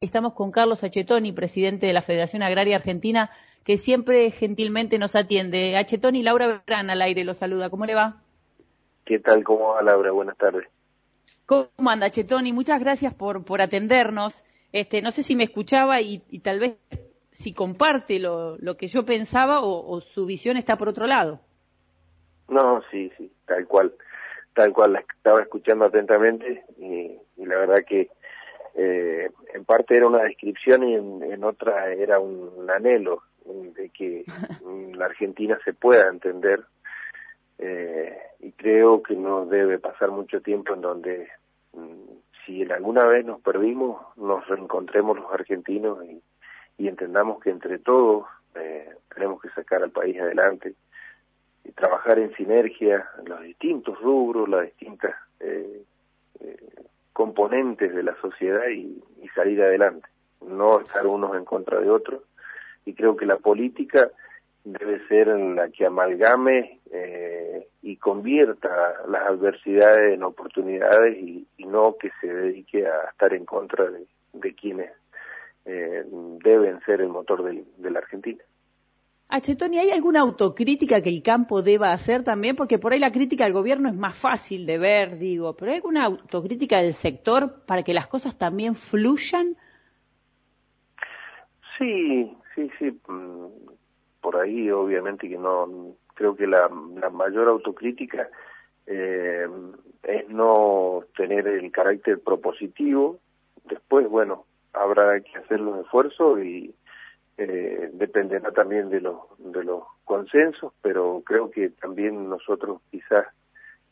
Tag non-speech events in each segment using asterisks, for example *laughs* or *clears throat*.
Estamos con Carlos Achetoni, presidente de la Federación Agraria Argentina, que siempre gentilmente nos atiende. Achetoni, Laura Verán al aire lo saluda. ¿Cómo le va? ¿Qué tal? ¿Cómo va, Laura? Buenas tardes. ¿Cómo anda, Achetoni? Muchas gracias por, por atendernos. Este, no sé si me escuchaba y, tal vez si comparte lo, lo que yo pensaba o, su visión está por otro lado. No, sí, sí, tal cual. Tal cual, la estaba escuchando atentamente y la verdad que eh, en parte era una descripción y en, otra era un, anhelo de que *laughs* la Argentina se pueda entender eh, y creo que no debe pasar mucho tiempo en donde mm, si en alguna vez nos perdimos nos reencontremos los argentinos y, entendamos que entre todos eh, tenemos que sacar al país adelante y trabajar en sinergia en los distintos rubros, las distintas eh, componentes de la sociedad y, salir adelante, no estar unos en contra de otros. Y creo que la política debe ser la que amalgame eh, y convierta las adversidades en oportunidades y, no que se dedique a estar en contra de, quienes eh, deben ser el motor de la Argentina. Achetoni, ¿hay alguna autocrítica que el campo deba hacer también? Porque por ahí la crítica al gobierno es más fácil de ver, digo, pero ¿hay alguna autocrítica del sector para que las cosas también fluyan? Sí, sí, sí. Por ahí obviamente que no, creo que la, mayor autocrítica eh, es no tener el carácter propositivo. Después, bueno, habrá que hacer los esfuerzos y eh, dependerá también de los de los consensos pero creo que también nosotros quizás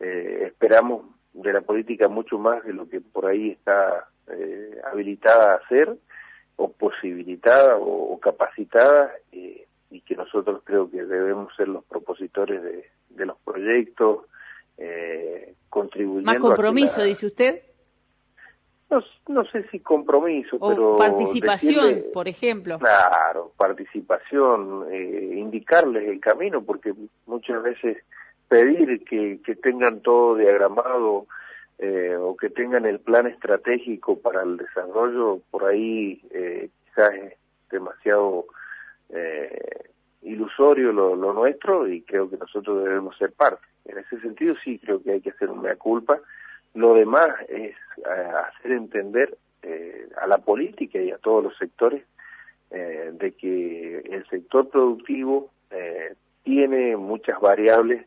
eh, esperamos de la política mucho más de lo que por ahí está eh, habilitada a hacer o posibilitada o, capacitada y que nosotros creo que debemos ser los propositores de, de los proyectos eh, contribuyendo más compromiso dice usted no, sé si compromiso, o pero... participación, por ejemplo. Claro, participación, eh, indicarles el camino, porque muchas veces pedir que, que tengan todo diagramado eh, o que tengan el plan estratégico para el desarrollo, por ahí eh, quizás es demasiado eh, ilusorio lo, lo nuestro y creo que nosotros debemos ser parte. En ese sentido sí creo que hay que hacer una culpa lo demás es hacer entender eh, a la política y a todos los sectores eh, de que el sector productivo tiene muchas variables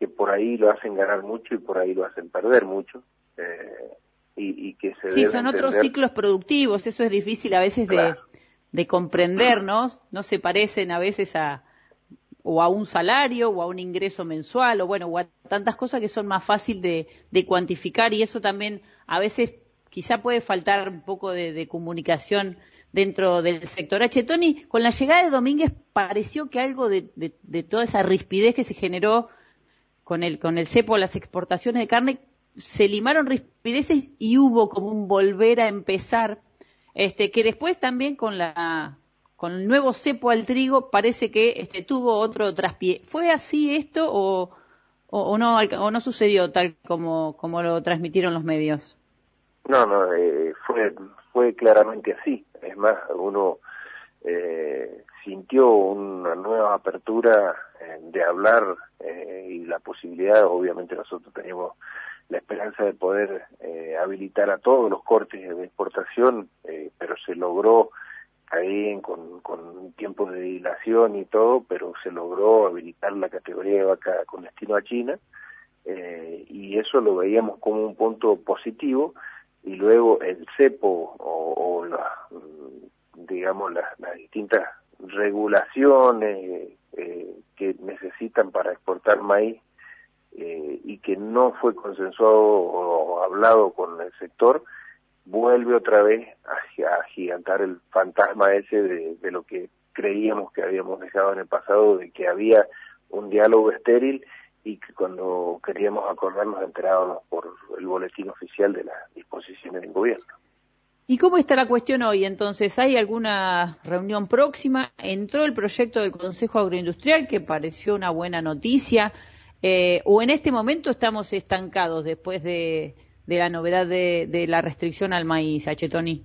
que por ahí lo hacen ganar mucho y por ahí lo hacen perder mucho. Y, y, que se sí, son otros ciclos productivos, eso es difícil a veces de, de comprendernos, no se parecen a veces a, o a un salario o a un ingreso mensual o bueno, o a tantas cosas que son más fácil de, cuantificar y eso también a veces quizá puede faltar un poco de, comunicación dentro del sector. H. Tony, con la llegada de Domínguez pareció que algo de, toda esa rispidez que se generó con el, con el cepo, las exportaciones de carne, se limaron rispideces y hubo como un volver a empezar, este, que después también con la con el nuevo cepo al trigo parece que este, tuvo otro traspié. ¿Fue así esto o, o, no, o no sucedió tal como, lo transmitieron los medios? No, no, eh, fue, fue claramente así. Es más, uno eh, sintió una nueva apertura eh, de hablar y la posibilidad, obviamente nosotros teníamos la esperanza de poder habilitar a todos los cortes de exportación, pero se logró con, con tiempo de dilación y todo, pero se logró habilitar la categoría de vaca con destino a China eh, y eso lo veíamos como un punto positivo y luego el cepo o, digamos las, distintas regulaciones eh, que necesitan para exportar maíz eh, y que no fue consensuado o hablado con el sector vuelve otra vez a, agigantar el fantasma ese de, lo que creíamos que habíamos dejado en el pasado, de que había un diálogo estéril y que cuando queríamos acordarnos enterábamos por el boletín oficial de las disposiciones del gobierno. ¿Y cómo está la cuestión hoy? Entonces, ¿hay alguna reunión próxima? ¿Entró el proyecto del Consejo Agroindustrial, que pareció una buena noticia? Eh, ¿O en este momento estamos estancados después de, de la novedad de, la restricción al maíz, Achetoni?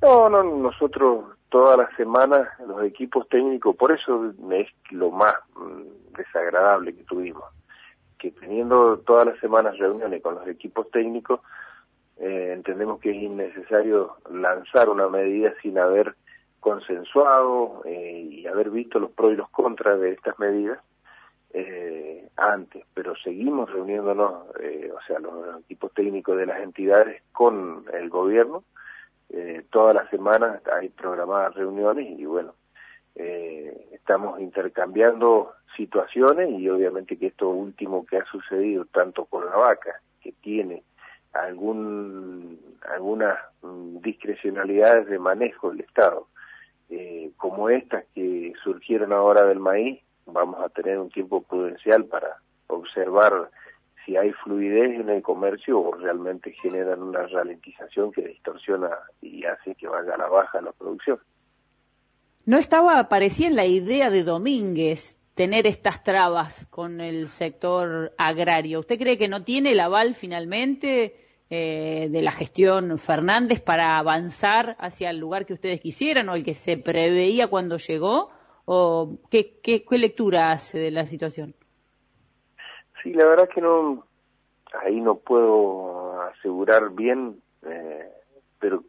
No, no, nosotros todas las semanas los equipos técnicos, por eso es lo más mm, desagradable que tuvimos, que teniendo todas las semanas reuniones con los equipos técnicos, eh, entendemos que es innecesario lanzar una medida sin haber consensuado eh, y haber visto los pros y los contras de estas medidas eh, antes, pero seguimos reuniéndonos, o sea, los equipos técnicos de las entidades con el gobierno. todas las semanas hay programadas reuniones y bueno, estamos intercambiando situaciones y obviamente que esto último que ha sucedido tanto con la vaca, que tiene algún, algunas mm, discrecionalidades de manejo del Estado, eh, como estas que surgieron ahora del maíz, vamos a tener un tiempo prudencial para observar si hay fluidez en el comercio o realmente generan una ralentización que distorsiona y hace que vaya a la baja la producción. No estaba, aparecía en la idea de Domínguez tener estas trabas con el sector agrario. ¿Usted cree que no tiene el aval finalmente eh, de la gestión Fernández para avanzar hacia el lugar que ustedes quisieran o el que se preveía cuando llegó? ¿O qué, qué, lectura hace de la situación? Sí, la verdad que no, ahí no puedo asegurar bien, eh, pero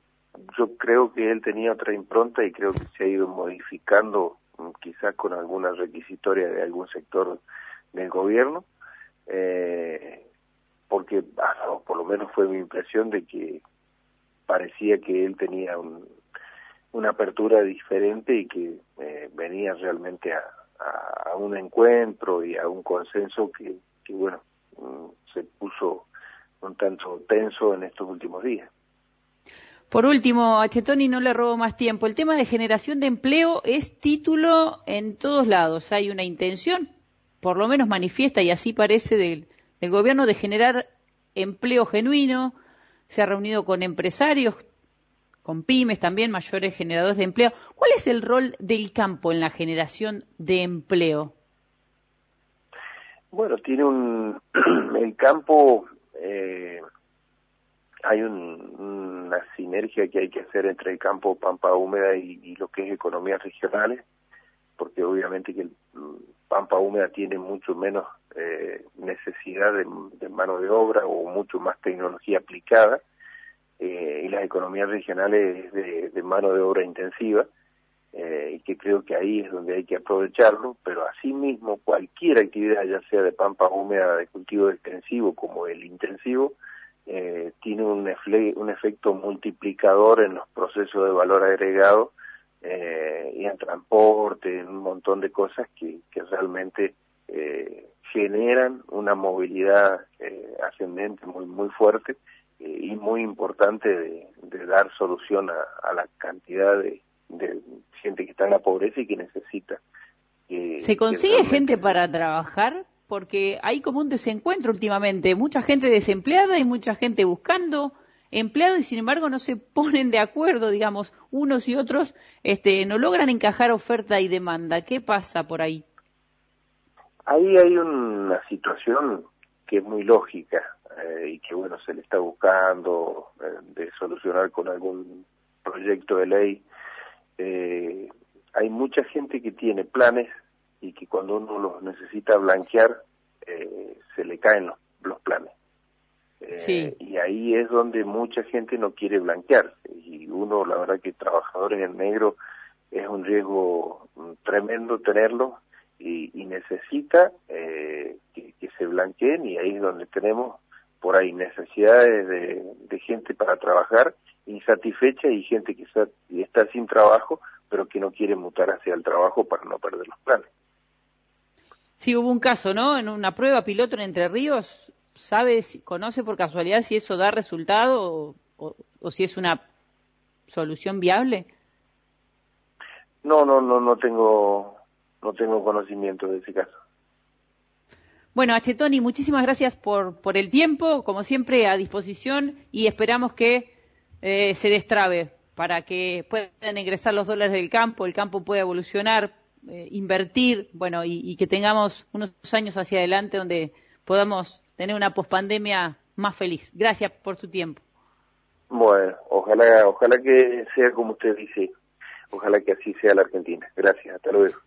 yo creo que él tenía otra impronta y creo que se ha ido modificando mm, quizás con alguna requisitoria de algún sector del gobierno. Eh, porque ah, por lo menos fue mi impresión de que parecía que él tenía una apertura diferente y que eh, venía realmente a, un encuentro y a un consenso que, bueno, mm, se puso un tanto tenso en estos últimos días. Por último, a no le robo más tiempo. El tema de generación de empleo es título en todos lados. Hay una intención, por lo menos manifiesta y así parece del, el gobierno de generar empleo genuino, se ha reunido con empresarios, con pymes también, mayores generadores de empleo. ¿Cuál es el rol del campo en la generación de empleo? Bueno, tiene un. *clears throat* El campo. Eh, hay una sinergia que hay que hacer entre el campo Pampa Húmeda y, lo que es economías regionales, porque obviamente que el Pampa Húmeda tiene mucho menos eh, necesidad de, mano de obra o mucho más tecnología aplicada eh, y las economías regionales de, mano de obra intensiva eh, y que creo que ahí es donde hay que aprovecharlo, pero asimismo cualquier actividad, ya sea de pampa húmeda, de cultivo extensivo como el intensivo, tiene un, un efecto multiplicador en los procesos de valor agregado y en transporte, en un montón de cosas que, que realmente eh, generan una movilidad eh, ascendente muy muy fuerte eh, y muy importante de, dar solución a, la cantidad de, gente que está en la pobreza y que necesita. ¿Se consigue gente para trabajar? Porque hay como un desencuentro últimamente, mucha gente desempleada y mucha gente buscando empleado y sin embargo no se ponen de acuerdo, digamos, unos y otros este, no logran encajar oferta y demanda. ¿Qué pasa por ahí? Ahí hay una situación que es muy lógica eh, y que bueno se le está buscando eh, de solucionar con algún proyecto de ley. Eh, hay mucha gente que tiene planes y que cuando uno los necesita blanquear se le caen los, planes. Y ahí es donde mucha gente no quiere blanquear. Y uno, la verdad que trabajadores en negro es un riesgo mm, tremendo tenerlo y, necesita eh, que, se blanqueen y ahí es donde tenemos por ahí necesidades de, gente para trabajar insatisfecha y gente que está, está sin trabajo pero que no quiere mutar hacia el trabajo para no perder los planes. Sí, hubo un caso, ¿no? En una prueba piloto en Entre Ríos, ¿sabe, conoce por casualidad si eso da resultado o, o si es una solución viable? No, no, no, no tengo no tengo conocimiento de ese caso. Bueno, Achetoni, muchísimas gracias por, por el tiempo, como siempre a disposición y esperamos que eh, se destrabe para que puedan ingresar los dólares del campo, el campo pueda evolucionar, eh, invertir, bueno, y, que tengamos unos años hacia adelante donde podamos tener una pospandemia más feliz. Gracias por su tiempo. Bueno, ojalá, ojalá que sea como usted dice, ojalá que así sea la Argentina. Gracias, hasta luego.